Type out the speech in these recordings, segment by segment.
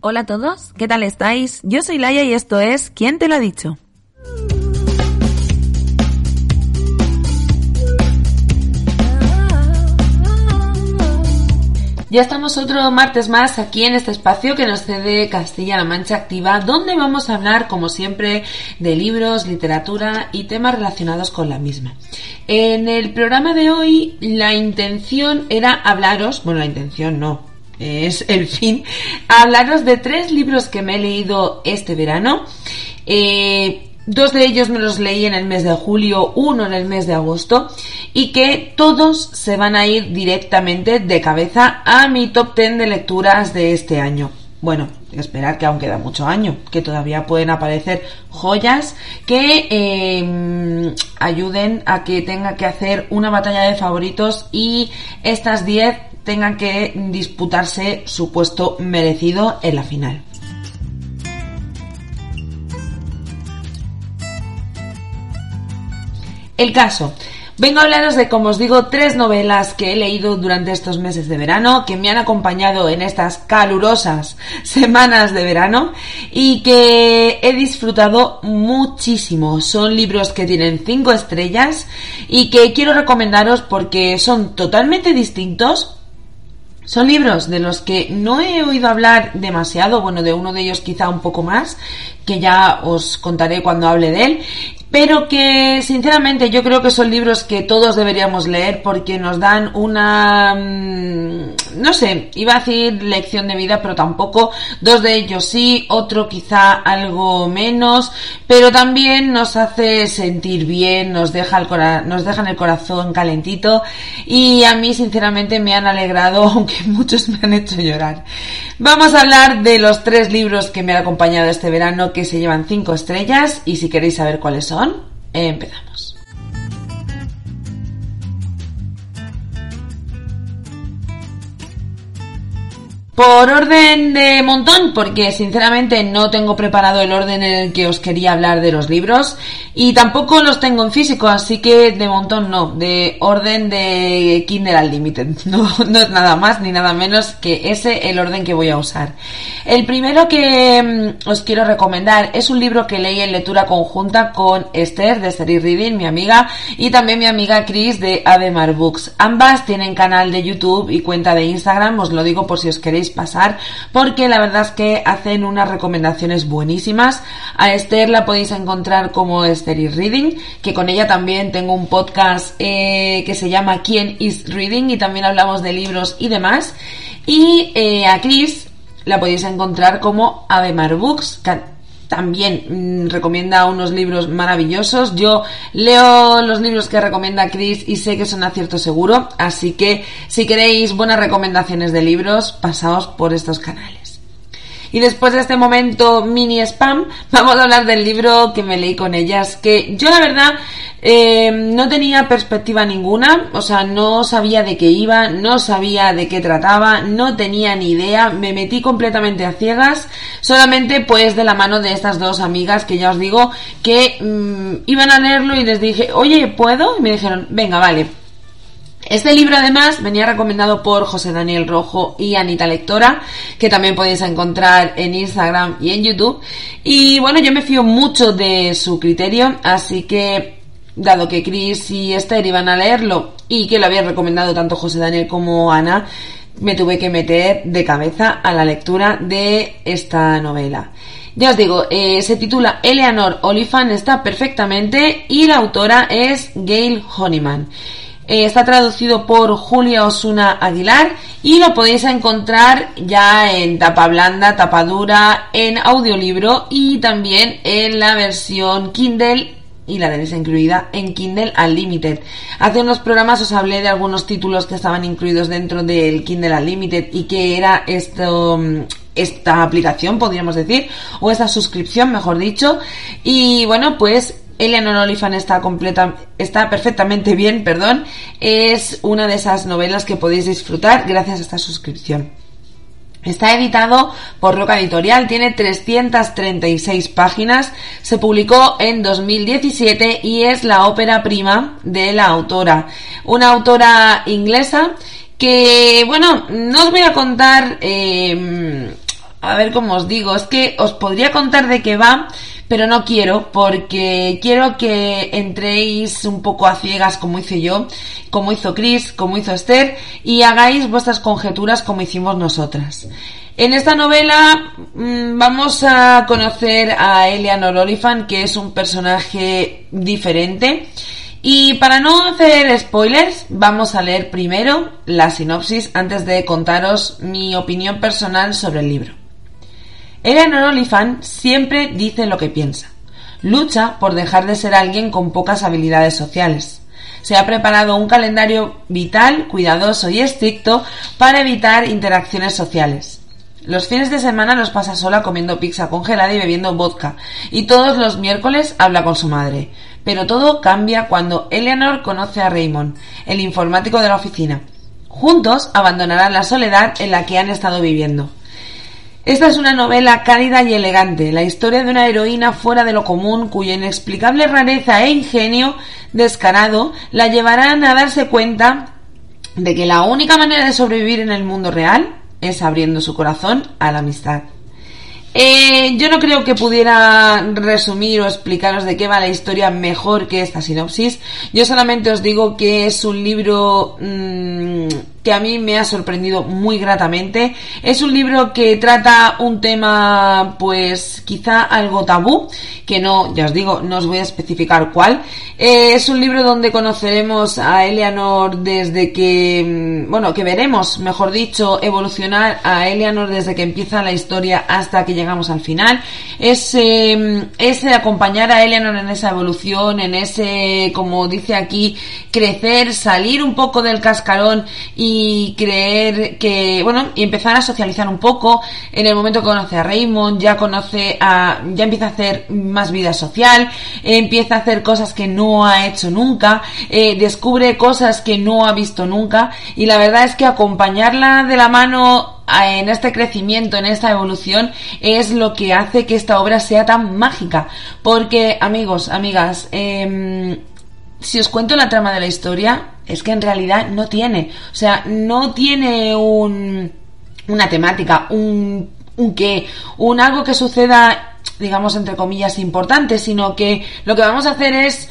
Hola a todos, ¿qué tal estáis? Yo soy Laia y esto es ¿Quién te lo ha dicho? Ya estamos otro martes más aquí en este espacio que nos cede Castilla-La Mancha Activa, donde vamos a hablar, como siempre, de libros, literatura y temas relacionados con la misma. En el programa de hoy, la intención era hablaros, bueno, la intención no, es el fin, hablaros de tres libros que me he leído este verano. Eh, dos de ellos me los leí en el mes de julio, uno en el mes de agosto, y que todos se van a ir directamente de cabeza a mi top 10 de lecturas de este año. Bueno, esperar que aún queda mucho año, que todavía pueden aparecer joyas que eh, ayuden a que tenga que hacer una batalla de favoritos y estas 10 tengan que disputarse su puesto merecido en la final. El caso. Vengo a hablaros de, como os digo, tres novelas que he leído durante estos meses de verano, que me han acompañado en estas calurosas semanas de verano y que he disfrutado muchísimo. Son libros que tienen cinco estrellas y que quiero recomendaros porque son totalmente distintos, son libros de los que no he oído hablar demasiado, bueno, de uno de ellos quizá un poco más, que ya os contaré cuando hable de él, pero que sinceramente yo creo que son libros que todos deberíamos leer porque nos dan una, mm, no sé, iba a decir lección de vida, pero tampoco, dos de ellos sí, otro quizá algo menos, pero también nos hace sentir bien, nos deja el nos dejan el corazón calentito y a mí sinceramente me han alegrado, aunque muchos me han hecho llorar. Vamos a hablar de los tres libros que me han acompañado este verano que se llevan cinco estrellas y si queréis saber cuáles son, empezamos. Por orden de montón, porque sinceramente no tengo preparado el orden en el que os quería hablar de los libros y tampoco los tengo en físico, así que de montón no, de orden de Kindle Unlimited. No, no es nada más ni nada menos que ese el orden que voy a usar. El primero que mm, os quiero recomendar es un libro que leí en lectura conjunta con Esther de Series Reading, mi amiga, y también mi amiga Chris de Ademar Books. Ambas tienen canal de YouTube y cuenta de Instagram, os lo digo por si os queréis pasar porque la verdad es que hacen unas recomendaciones buenísimas. A Esther la podéis encontrar como Esther is Reading, que con ella también tengo un podcast eh, que se llama ¿Quién is Reading? y también hablamos de libros y demás. Y eh, a Chris la podéis encontrar como Avemar Books, también mm, recomienda unos libros maravillosos. Yo leo los libros que recomienda Chris y sé que son acierto seguro, así que si queréis buenas recomendaciones de libros, pasaos por estos canales. Y después de este momento mini spam, vamos a hablar del libro que me leí con ellas, que yo la verdad eh, no tenía perspectiva ninguna, o sea, no sabía de qué iba, no sabía de qué trataba, no tenía ni idea, me metí completamente a ciegas, solamente pues de la mano de estas dos amigas que ya os digo que mm, iban a leerlo y les dije, oye, ¿puedo? Y me dijeron, venga, vale. Este libro además venía recomendado por José Daniel Rojo y Anita Lectora, que también podéis encontrar en Instagram y en YouTube. Y bueno, yo me fío mucho de su criterio, así que dado que Chris y Esther iban a leerlo y que lo habían recomendado tanto José Daniel como Ana, me tuve que meter de cabeza a la lectura de esta novela. Ya os digo, eh, se titula Eleanor Oliphant, está perfectamente y la autora es Gail Honeyman. Eh, está traducido por Julia Osuna Aguilar y lo podéis encontrar ya en tapa blanda, tapa dura, en audiolibro y también en la versión Kindle y la tenéis incluida en Kindle Unlimited. Hace unos programas os hablé de algunos títulos que estaban incluidos dentro del Kindle Unlimited y que era esto esta aplicación, podríamos decir, o esta suscripción, mejor dicho. Y bueno, pues Eleanor Oliphant está completa, está perfectamente bien, perdón. Es una de esas novelas que podéis disfrutar gracias a esta suscripción. Está editado por Roca Editorial, tiene 336 páginas, se publicó en 2017 y es la ópera prima de la autora. Una autora inglesa que, bueno, no os voy a contar eh, a ver cómo os digo, es que os podría contar de qué va, pero no quiero, porque quiero que entréis un poco a ciegas como hice yo, como hizo Chris, como hizo Esther, y hagáis vuestras conjeturas como hicimos nosotras. En esta novela mm, vamos a conocer a Eleanor Oliphant, que es un personaje diferente. Y para no hacer spoilers, vamos a leer primero la sinopsis antes de contaros mi opinión personal sobre el libro. Eleanor Oliphant siempre dice lo que piensa. Lucha por dejar de ser alguien con pocas habilidades sociales. Se ha preparado un calendario vital, cuidadoso y estricto para evitar interacciones sociales. Los fines de semana los pasa sola comiendo pizza congelada y bebiendo vodka, y todos los miércoles habla con su madre. Pero todo cambia cuando Eleanor conoce a Raymond, el informático de la oficina. Juntos abandonarán la soledad en la que han estado viviendo. Esta es una novela cálida y elegante, la historia de una heroína fuera de lo común cuya inexplicable rareza e ingenio descarado la llevarán a darse cuenta de que la única manera de sobrevivir en el mundo real es abriendo su corazón a la amistad. Eh, yo no creo que pudiera resumir o explicaros de qué va la historia mejor que esta sinopsis. Yo solamente os digo que es un libro mmm, a mí me ha sorprendido muy gratamente. Es un libro que trata un tema, pues quizá algo tabú, que no, ya os digo, no os voy a especificar cuál. Eh, es un libro donde conoceremos a Eleanor desde que, mm, bueno, que veremos, mejor dicho, evolucionar a Eleanor desde que empieza la historia hasta que llegamos al final. Es, eh, es acompañar a Eleanor en esa evolución, en ese, como dice aquí, crecer, salir un poco del cascarón y y creer que, bueno, y empezar a socializar un poco. En el momento que conoce a Raymond, ya conoce a, ya empieza a hacer más vida social, empieza a hacer cosas que no ha hecho nunca, eh, descubre cosas que no ha visto nunca y la verdad es que acompañarla de la mano en este crecimiento, en esta evolución, es lo que hace que esta obra sea tan mágica. Porque, amigos, amigas, eh, si os cuento la trama de la historia, es que en realidad no tiene. O sea, no tiene un, una temática, un, un un algo que suceda, digamos, entre comillas, importante, sino que lo que vamos a hacer es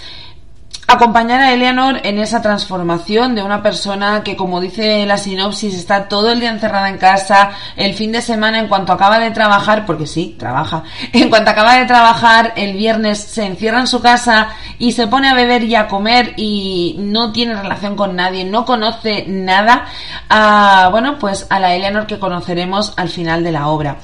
acompañar a Eleanor en esa transformación de una persona que, como dice la sinopsis, está todo el día encerrada en casa, el fin de semana, en cuanto acaba de trabajar, porque sí, trabaja, en cuanto acaba de trabajar, el viernes se encierra en su casa y se pone a beber y a comer y no tiene relación con nadie, no conoce nada, a, bueno, pues a la Eleanor que conoceremos al final de la obra.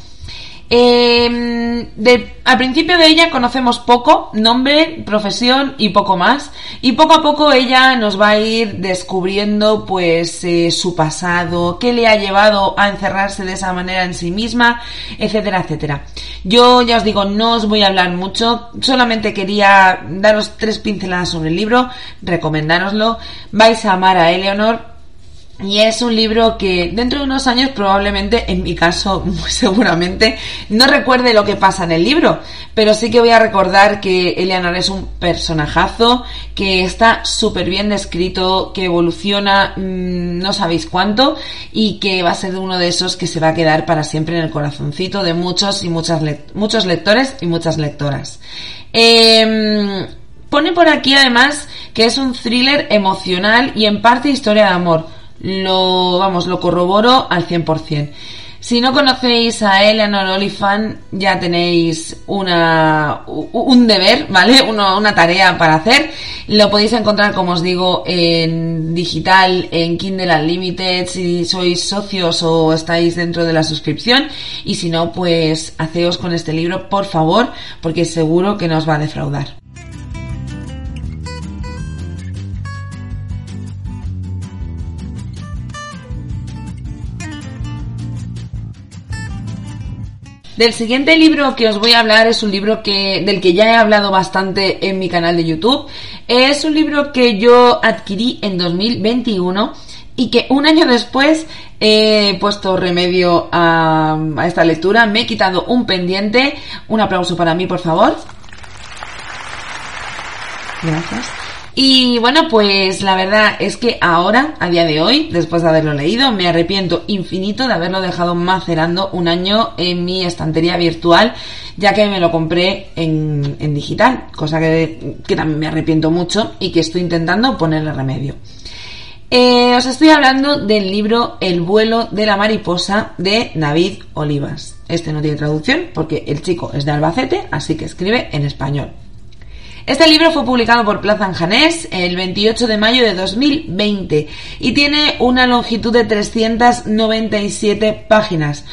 Eh, de, al principio de ella conocemos poco, nombre, profesión y poco más. Y poco a poco ella nos va a ir descubriendo pues eh, su pasado, qué le ha llevado a encerrarse de esa manera en sí misma, etcétera, etcétera. Yo ya os digo, no os voy a hablar mucho, solamente quería daros tres pinceladas sobre el libro, recomendároslo. Vais a amar a Eleonor, y es un libro que dentro de unos años probablemente, en mi caso muy seguramente, no recuerde lo que pasa en el libro, pero sí que voy a recordar que Eleanor es un personajazo, que está súper bien descrito, que evoluciona mmm, no sabéis cuánto y que va a ser uno de esos que se va a quedar para siempre en el corazoncito de muchos y muchas le muchos lectores y muchas lectoras. Eh, pone por aquí además que es un thriller emocional y en parte historia de amor lo, vamos, lo corroboro al 100%. Si no conocéis a Eleanor Oliphant, ya tenéis una, un deber, ¿vale? Una, una, tarea para hacer. Lo podéis encontrar, como os digo, en digital, en Kindle Unlimited, si sois socios o estáis dentro de la suscripción. Y si no, pues haceos con este libro, por favor, porque seguro que no os va a defraudar. Del siguiente libro que os voy a hablar es un libro que, del que ya he hablado bastante en mi canal de YouTube. Es un libro que yo adquirí en 2021 y que un año después he puesto remedio a, a esta lectura. Me he quitado un pendiente. Un aplauso para mí, por favor. Gracias. Y bueno, pues la verdad es que ahora, a día de hoy, después de haberlo leído, me arrepiento infinito de haberlo dejado macerando un año en mi estantería virtual, ya que me lo compré en, digital, cosa que, que también me arrepiento mucho y que estoy intentando ponerle remedio. Eh, os estoy hablando del libro El vuelo de la mariposa de David Olivas. Este no tiene traducción porque el chico es de Albacete, así que escribe en español. Este libro fue publicado por Plaza Anjanés el 28 de mayo de 2020 y tiene una longitud de 397 páginas.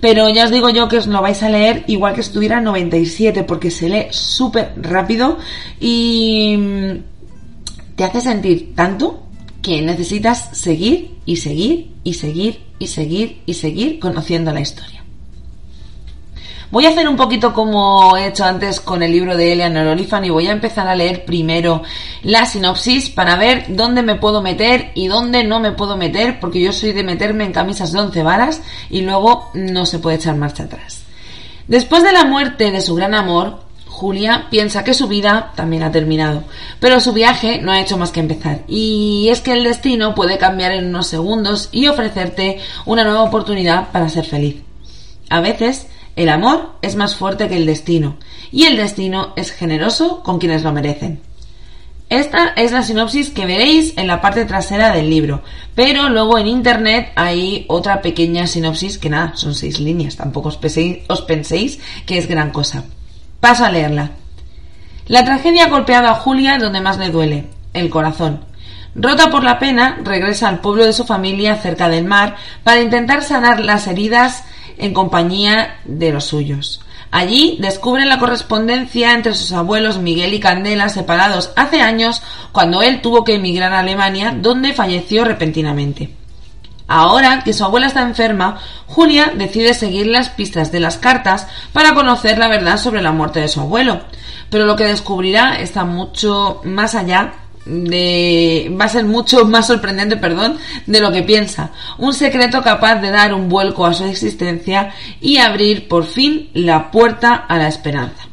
Pero ya os digo yo que os lo vais a leer igual que estuviera 97 porque se lee súper rápido y mm, te hace sentir tanto que necesitas seguir y seguir y seguir y seguir y seguir conociendo la historia. Voy a hacer un poquito como he hecho antes con el libro de Eleanor Oliphant y voy a empezar a leer primero la sinopsis para ver dónde me puedo meter y dónde no me puedo meter, porque yo soy de meterme en camisas de once varas y luego no se puede echar marcha atrás. Después de la muerte de su gran amor, Julia piensa que su vida también ha terminado, pero su viaje no ha hecho más que empezar. Y es que el destino puede cambiar en unos segundos y ofrecerte una nueva oportunidad para ser feliz. A veces el amor es más fuerte que el destino y el destino es generoso con quienes lo merecen. Esta es la sinopsis que veréis en la parte trasera del libro, pero luego en internet hay otra pequeña sinopsis que nada, son seis líneas, tampoco os penséis, que es gran cosa. Paso a leerla. La tragedia ha golpeado a Julia donde más le duele, el corazón. Rota por la pena, regresa al pueblo de su familia cerca del mar para intentar sanar las heridas en compañía de los suyos. Allí descubren la correspondencia entre sus abuelos Miguel y Candela separados hace años cuando él tuvo que emigrar a Alemania donde falleció repentinamente. Ahora que su abuela está enferma, Julia decide seguir las pistas de las cartas para conocer la verdad sobre la muerte de su abuelo. Pero lo que descubrirá está mucho más allá de va a ser mucho más sorprendente, perdón, de lo que piensa. Un secreto capaz de dar un vuelco a su existencia y abrir por fin la puerta a la esperanza.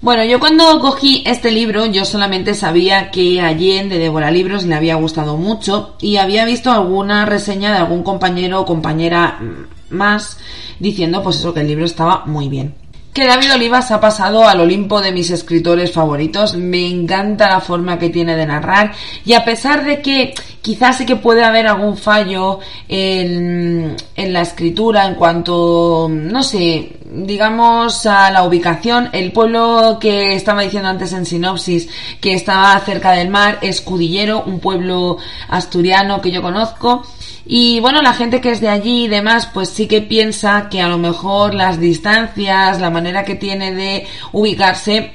Bueno, yo cuando cogí este libro, yo solamente sabía que a Jen de Débora Libros le había gustado mucho y había visto alguna reseña de algún compañero o compañera más diciendo pues eso que el libro estaba muy bien que David Olivas ha pasado al Olimpo de mis escritores favoritos. Me encanta la forma que tiene de narrar y a pesar de que quizás sí que puede haber algún fallo en, la escritura en cuanto, no sé, digamos a la ubicación, el pueblo que estaba diciendo antes en sinopsis, que estaba cerca del mar, es Cudillero, un pueblo asturiano que yo conozco. Y bueno, la gente que es de allí y demás, pues sí que piensa que a lo mejor las distancias, la manera que tiene de ubicarse,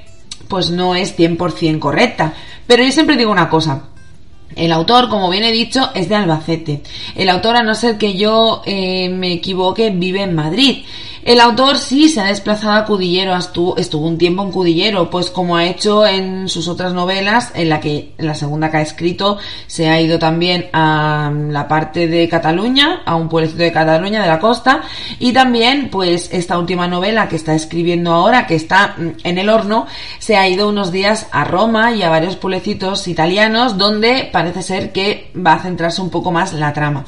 pues no es 100% correcta. Pero yo siempre digo una cosa, el autor, como bien he dicho, es de Albacete. El autor, a no ser que yo eh, me equivoque, vive en Madrid. El autor sí se ha desplazado a Cudillero, estuvo, un tiempo en Cudillero, pues como ha hecho en sus otras novelas, en la que, en la segunda que ha escrito, se ha ido también a la parte de Cataluña, a un pueblecito de Cataluña, de la costa, y también, pues, esta última novela que está escribiendo ahora, que está mm, en el horno, se ha ido unos días a Roma y a varios pueblecitos italianos, donde parece ser que va a centrarse un poco más la trama.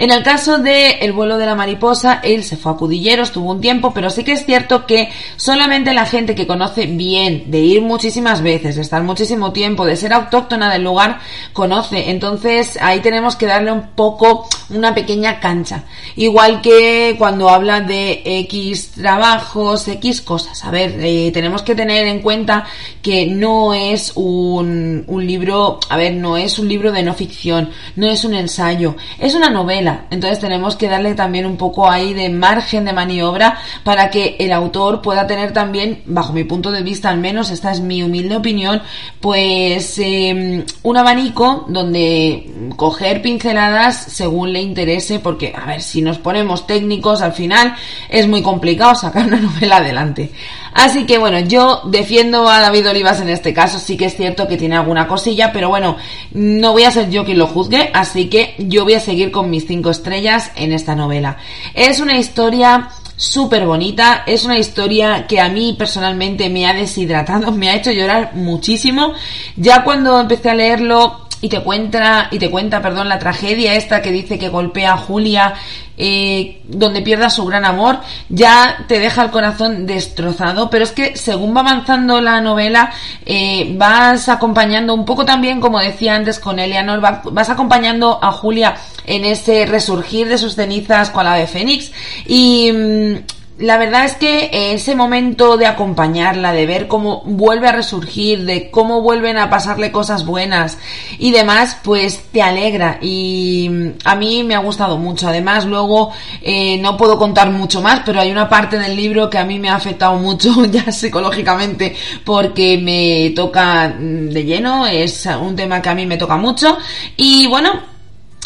En el caso de El vuelo de la mariposa, él se fue a Cudillero, estuvo un tiempo, pero sí que es cierto que solamente la gente que conoce bien, de ir muchísimas veces, de estar muchísimo tiempo, de ser autóctona del lugar, conoce. Entonces ahí tenemos que darle un poco una pequeña cancha. Igual que cuando habla de X trabajos, X cosas. A ver, eh, tenemos que tener en cuenta que no es un, un libro, a ver, no es un libro de no ficción, no es un ensayo, es una novela entonces tenemos que darle también un poco ahí de margen de maniobra para que el autor pueda tener también, bajo mi punto de vista al menos, esta es mi humilde opinión, pues em, un abanico donde coger pinceladas según le interese, porque, a ver, si nos ponemos técnicos al final es muy complicado sacar una novela adelante. Así que bueno, yo defiendo a David Olivas en este caso, sí que es cierto que tiene alguna cosilla, pero bueno, no voy a ser yo quien lo juzgue, así que yo voy a seguir con mis cinco estrellas en esta novela. Es una historia súper bonita. Es una historia que a mí personalmente me ha deshidratado, me ha hecho llorar muchísimo. Ya cuando empecé a leerlo y te cuenta, y te cuenta, perdón, la tragedia esta que dice que golpea a Julia, eh, donde pierda su gran amor, ya te deja el corazón destrozado, pero es que según va avanzando la novela, eh, vas acompañando un poco también, como decía antes con Eleanor, vas acompañando a Julia en ese resurgir de sus cenizas con la de Fénix. Y mm, la verdad es que ese momento de acompañarla, de ver cómo vuelve a resurgir, de cómo vuelven a pasarle cosas buenas y demás, pues te alegra. Y a mí me ha gustado mucho. Además, luego eh, no puedo contar mucho más, pero hay una parte del libro que a mí me ha afectado mucho ya psicológicamente porque me toca de lleno, es un tema que a mí me toca mucho. Y bueno,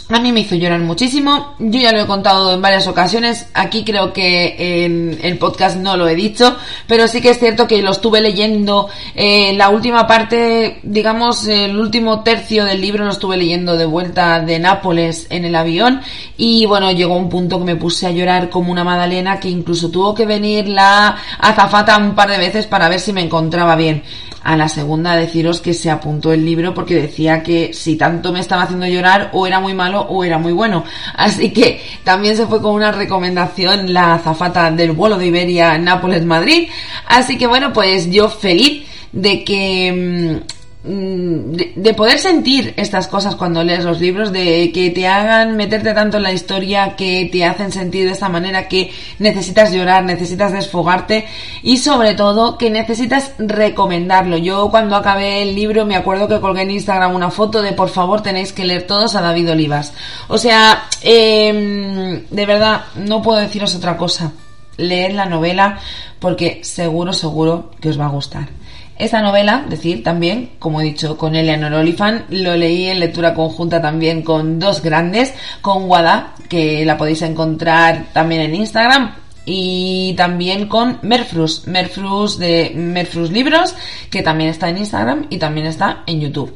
a mí me hizo llorar muchísimo. Yo ya lo he contado en varias ocasiones. Aquí creo que en el podcast no lo he dicho, pero sí que es cierto que lo estuve leyendo. Eh, la última parte, digamos, el último tercio del libro lo estuve leyendo de vuelta de Nápoles en el avión. Y bueno, llegó un punto que me puse a llorar como una magdalena que incluso tuvo que venir la azafata un par de veces para ver si me encontraba bien a la segunda deciros que se apuntó el libro porque decía que si tanto me estaba haciendo llorar o era muy malo o era muy bueno. Así que también se fue con una recomendación la azafata del vuelo de Iberia Nápoles-Madrid. Así que bueno, pues yo feliz de que mm, de, poder sentir estas cosas cuando lees los libros, de que te hagan meterte tanto en la historia, que te hacen sentir de esta manera que necesitas llorar, necesitas desfogarte y sobre todo que necesitas recomendarlo. Yo cuando acabé el libro me acuerdo que colgué en Instagram una foto de por favor tenéis que leer todos a David Olivas. O sea, em, de verdad, no puedo deciros otra cosa. Leer la novela porque seguro, seguro que os va a gustar. Esta novela, decir también, como he dicho, con Eleanor Oliphant, lo leí en lectura conjunta también con dos grandes, con Wada, que la podéis encontrar también en Instagram, y también con Merfrus, Merfrus de Merfrus Libros, que también está en Instagram y también está en YouTube.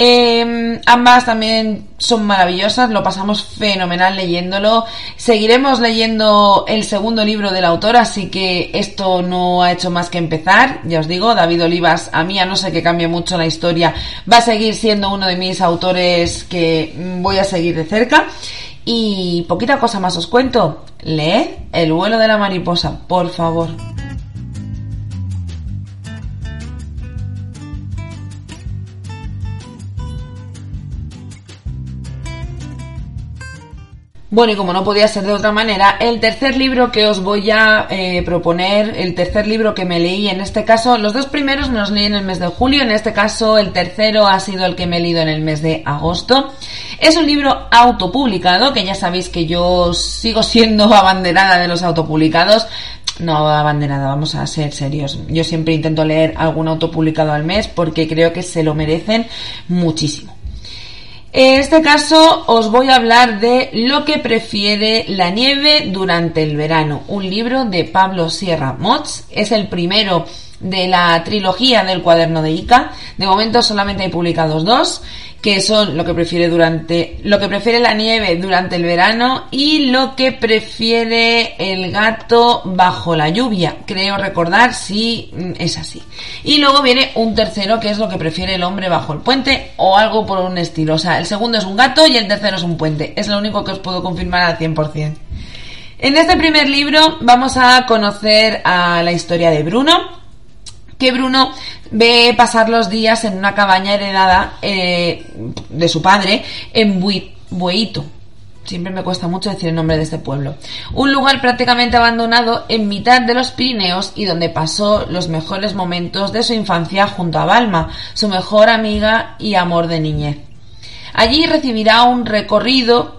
Em, ambas también son maravillosas, lo pasamos fenomenal leyéndolo. Seguiremos leyendo el segundo libro del autor, así que esto no ha hecho más que empezar. Ya os digo, David Olivas, a mí a no sé que cambie mucho la historia, va a seguir siendo uno de mis autores que voy a seguir de cerca. Y poquita cosa más os cuento. Leed El vuelo de la mariposa, por favor. Bueno, y como no podía ser de otra manera, el tercer libro que os voy a eh, proponer, el tercer libro que me leí, en este caso, los dos primeros me los leí en el mes de julio, en este caso el tercero ha sido el que me he leído en el mes de agosto. Es un libro autopublicado, que ya sabéis que yo sigo siendo abanderada de los autopublicados, no abanderada, vamos a ser serios. Yo siempre intento leer algún autopublicado al mes porque creo que se lo merecen muchísimo. En este caso os voy a hablar de Lo que prefiere la nieve durante el verano, un libro de Pablo Sierra Mots. Es el primero de la trilogía del cuaderno de Ica. De momento solamente hay publicados dos que son lo que prefiere durante lo que prefiere la nieve durante el verano y lo que prefiere el gato bajo la lluvia. Creo recordar si es así. Y luego viene un tercero que es lo que prefiere el hombre bajo el puente o algo por un estilo. O sea, el segundo es un gato y el tercero es un puente. Es lo único que os puedo confirmar al 100%. En este primer libro vamos a conocer a la historia de Bruno, que Bruno ve pasar los días en una cabaña heredada eh, de su padre en Bueito. Siempre me cuesta mucho decir el nombre de este pueblo. Un lugar prácticamente abandonado en mitad de los Pirineos y donde pasó los mejores momentos de su infancia junto a Balma, su mejor amiga y amor de niñez. Allí recibirá un recorrido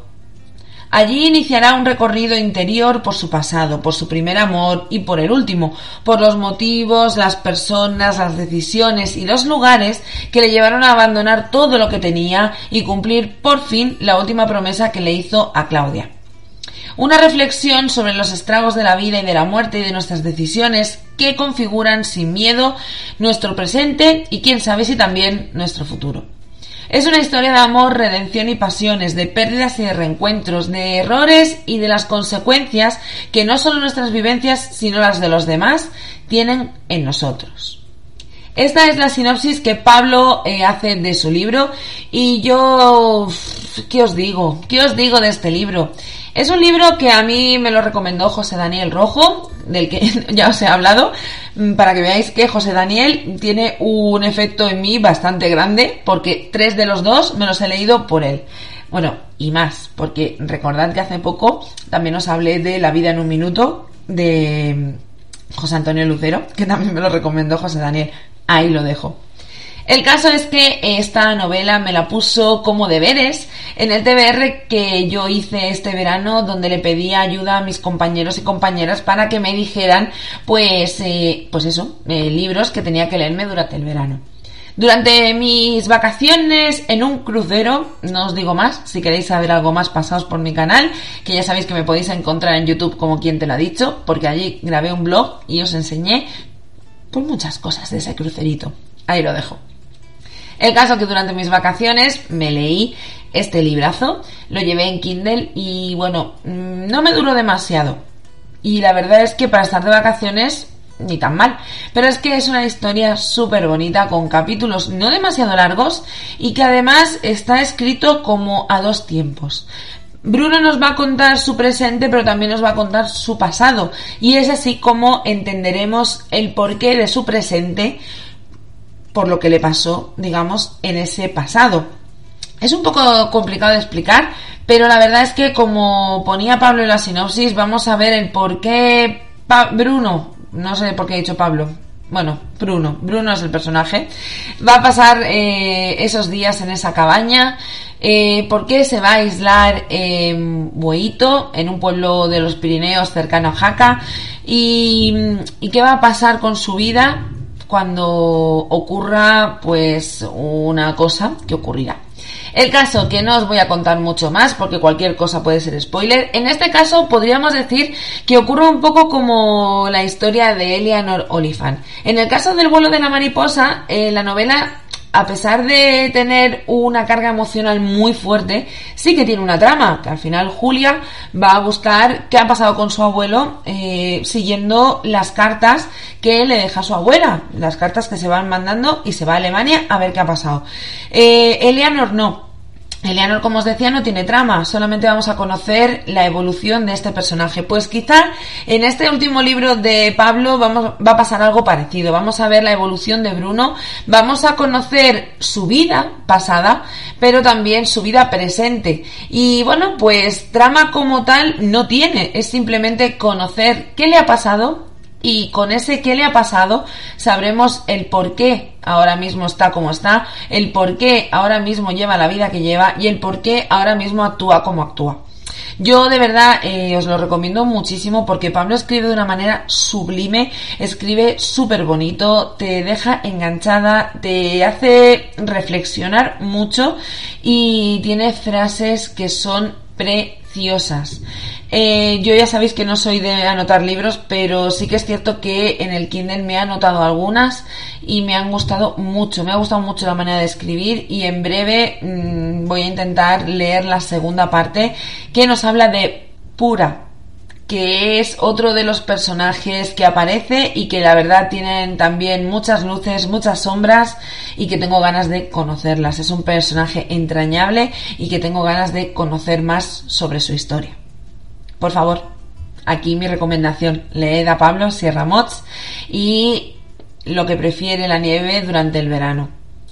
Allí iniciará un recorrido interior por su pasado, por su primer amor y por el último, por los motivos, las personas, las decisiones y los lugares que le llevaron a abandonar todo lo que tenía y cumplir por fin la última promesa que le hizo a Claudia. Una reflexión sobre los estragos de la vida y de la muerte y de nuestras decisiones que configuran sin miedo nuestro presente y quién sabe si también nuestro futuro. Es una historia de amor, redención y pasiones, de pérdidas y de reencuentros, de errores y de las consecuencias que no solo nuestras vivencias, sino las de los demás tienen en nosotros. Esta es la sinopsis que Pablo eh, hace de su libro y yo... ¿Qué os digo? ¿Qué os digo de este libro? Es un libro que a mí me lo recomendó José Daniel Rojo, del que ya os he hablado, mm, para que veáis que José Daniel tiene un efecto en mí bastante grande, porque tres de los dos me los he leído por él. Bueno, y más, porque recordad que hace poco también os hablé de La vida en un minuto de José Antonio Lucero, que también me lo recomendó José Daniel. Ahí lo dejo. El caso es que esta novela me la puso como deberes en el TBR que yo hice este verano donde le pedía ayuda a mis compañeros y compañeras para que me dijeran pues, eh, pues eso, eh, libros que tenía que leerme durante el verano. Durante mis vacaciones en un crucero, no os digo más, si queréis saber algo más pasaos por mi canal, que ya sabéis que me podéis encontrar en YouTube como quien te lo ha dicho, porque allí grabé un blog y os enseñé por muchas cosas de ese crucerito. Ahí lo dejo. El caso que durante mis vacaciones me leí este librazo, lo llevé en Kindle y bueno, mm, no me duró demasiado. Y la verdad es que para estar de vacaciones ni tan mal. Pero es que es una historia súper bonita con capítulos no demasiado largos y que además está escrito como a dos tiempos. Bruno nos va a contar su presente, pero también nos va a contar su pasado. Y es así como entenderemos el porqué de su presente por lo que le pasó, digamos, en ese pasado. Es un poco complicado de explicar, pero la verdad es que como ponía Pablo en la sinopsis, vamos a ver el por qué Bruno, no sé por qué he dicho Pablo, bueno, Bruno, Bruno es el personaje, va a pasar eh, esos días en esa cabaña, eh, por qué se va a aislar en Bueito, en un pueblo de los Pirineos cercano a Jaca, y qué va a pasar con su vida cuando ocurra pues una cosa que ocurrirá. El caso que no os voy a contar mucho más porque cualquier cosa puede ser spoiler. En este caso podríamos decir que ocurre un poco como la historia de Eleanor Oliphant. En el caso del vuelo de la mariposa, eh, la novela a pesar de tener una carga emocional muy fuerte, sí que tiene una trama, que al final Julia va a buscar qué ha pasado con su abuelo eh, siguiendo las cartas que le deja su abuela, las cartas que se van mandando y se va a Alemania a ver qué ha pasado. Eh, Eleanor no, Eleanor, como os decía, no tiene trama, solamente vamos a conocer la evolución de este personaje. Pues quizá en este último libro de Pablo vamos, va a pasar algo parecido. Vamos a ver la evolución de Bruno, vamos a conocer su vida pasada, pero también su vida presente. Y bueno, pues trama como tal no tiene, es simplemente conocer qué le ha pasado, y con ese qué le ha pasado sabremos el por qué ahora mismo está como está, el por qué ahora mismo lleva la vida que lleva y el por qué ahora mismo actúa como actúa. Yo de verdad eh, os lo recomiendo muchísimo porque Pablo escribe de una manera sublime, escribe súper bonito, te deja enganchada, te hace reflexionar mucho y tiene frases que son preciosas. Eh, yo ya sabéis que no soy de anotar libros, pero sí que es cierto que en el Kindle me he anotado algunas y me han gustado mucho. Me ha gustado mucho la manera de escribir y en breve mm, voy a intentar leer la segunda parte que nos habla de Pura, que es otro de los personajes que aparece y que la verdad tienen también muchas luces, muchas sombras y que tengo ganas de conocerlas. Es un personaje entrañable y que tengo ganas de conocer más sobre su historia. Por favor, aquí mi recomendación, leed a Pablo Sierra Mots y lo que prefiere la nieve durante el verano.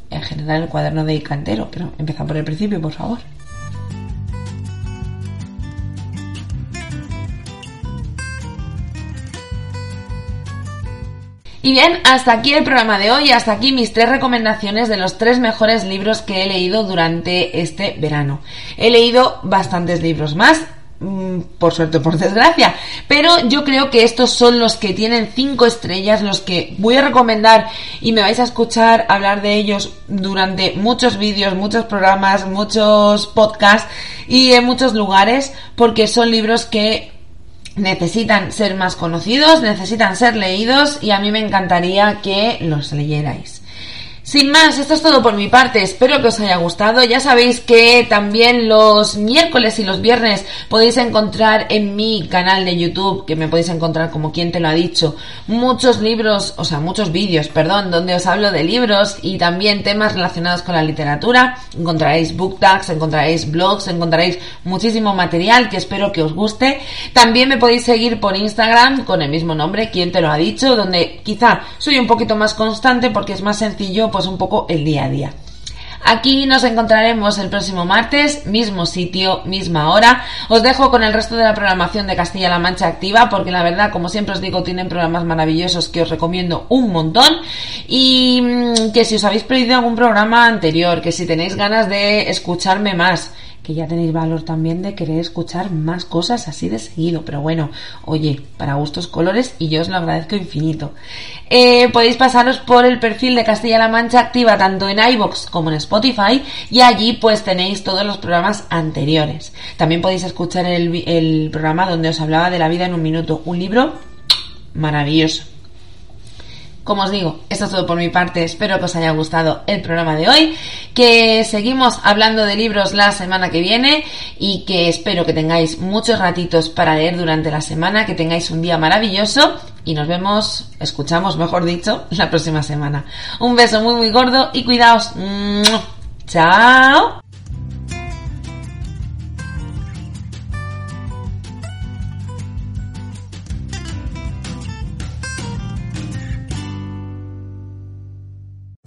En general el cuaderno de Cantero, pero empieza por el principio, por favor. Y bien, hasta aquí el programa de hoy, hasta aquí mis tres recomendaciones de los tres mejores libros que he leído durante este verano. He leído bastantes libros más, por suerte, por desgracia. Pero yo creo que estos son los que tienen cinco estrellas, los que voy a recomendar y me vais a escuchar hablar de ellos durante muchos vídeos, muchos programas, muchos podcasts y en muchos lugares, porque son libros que necesitan ser más conocidos, necesitan ser leídos y a mí me encantaría que los leyerais. Sin más, esto es todo por mi parte, espero que os haya gustado. Ya sabéis que también los miércoles y los viernes podéis encontrar en mi canal de YouTube, que me podéis encontrar como quien te lo ha dicho, muchos libros, o sea, muchos vídeos, perdón, donde os hablo de libros y también temas relacionados con la literatura. Encontraréis book tags, encontraréis blogs, encontraréis muchísimo material que espero que os guste. También me podéis seguir por Instagram con el mismo nombre, quien te lo ha dicho, donde quizá soy un poquito más constante porque es más sencillo pues un poco el día a día. Aquí nos encontraremos el próximo martes, mismo sitio, misma hora. Os dejo con el resto de la programación de Castilla-La Mancha activa, porque la verdad, como siempre os digo, tienen programas maravillosos que os recomiendo un montón. Y mm, que si os habéis perdido algún programa anterior, que si tenéis ganas de escucharme más, que ya tenéis valor también de querer escuchar más cosas así de seguido. Pero bueno, oye, para gustos colores y yo os lo agradezco infinito. Eh, podéis pasaros por el perfil de Castilla-La Mancha Activa tanto en iBox como en Spotify y allí pues tenéis todos los programas anteriores. También podéis escuchar el, el programa donde os hablaba de la vida en un minuto, un libro maravilloso. Como os digo, esto es todo por mi parte. Espero que os haya gustado el programa de hoy. Que seguimos hablando de libros la semana que viene y que espero que tengáis muchos ratitos para leer durante la semana, que tengáis un día maravilloso y nos vemos, escuchamos mejor dicho, la próxima semana. Un beso muy muy gordo y cuidaos. Chao.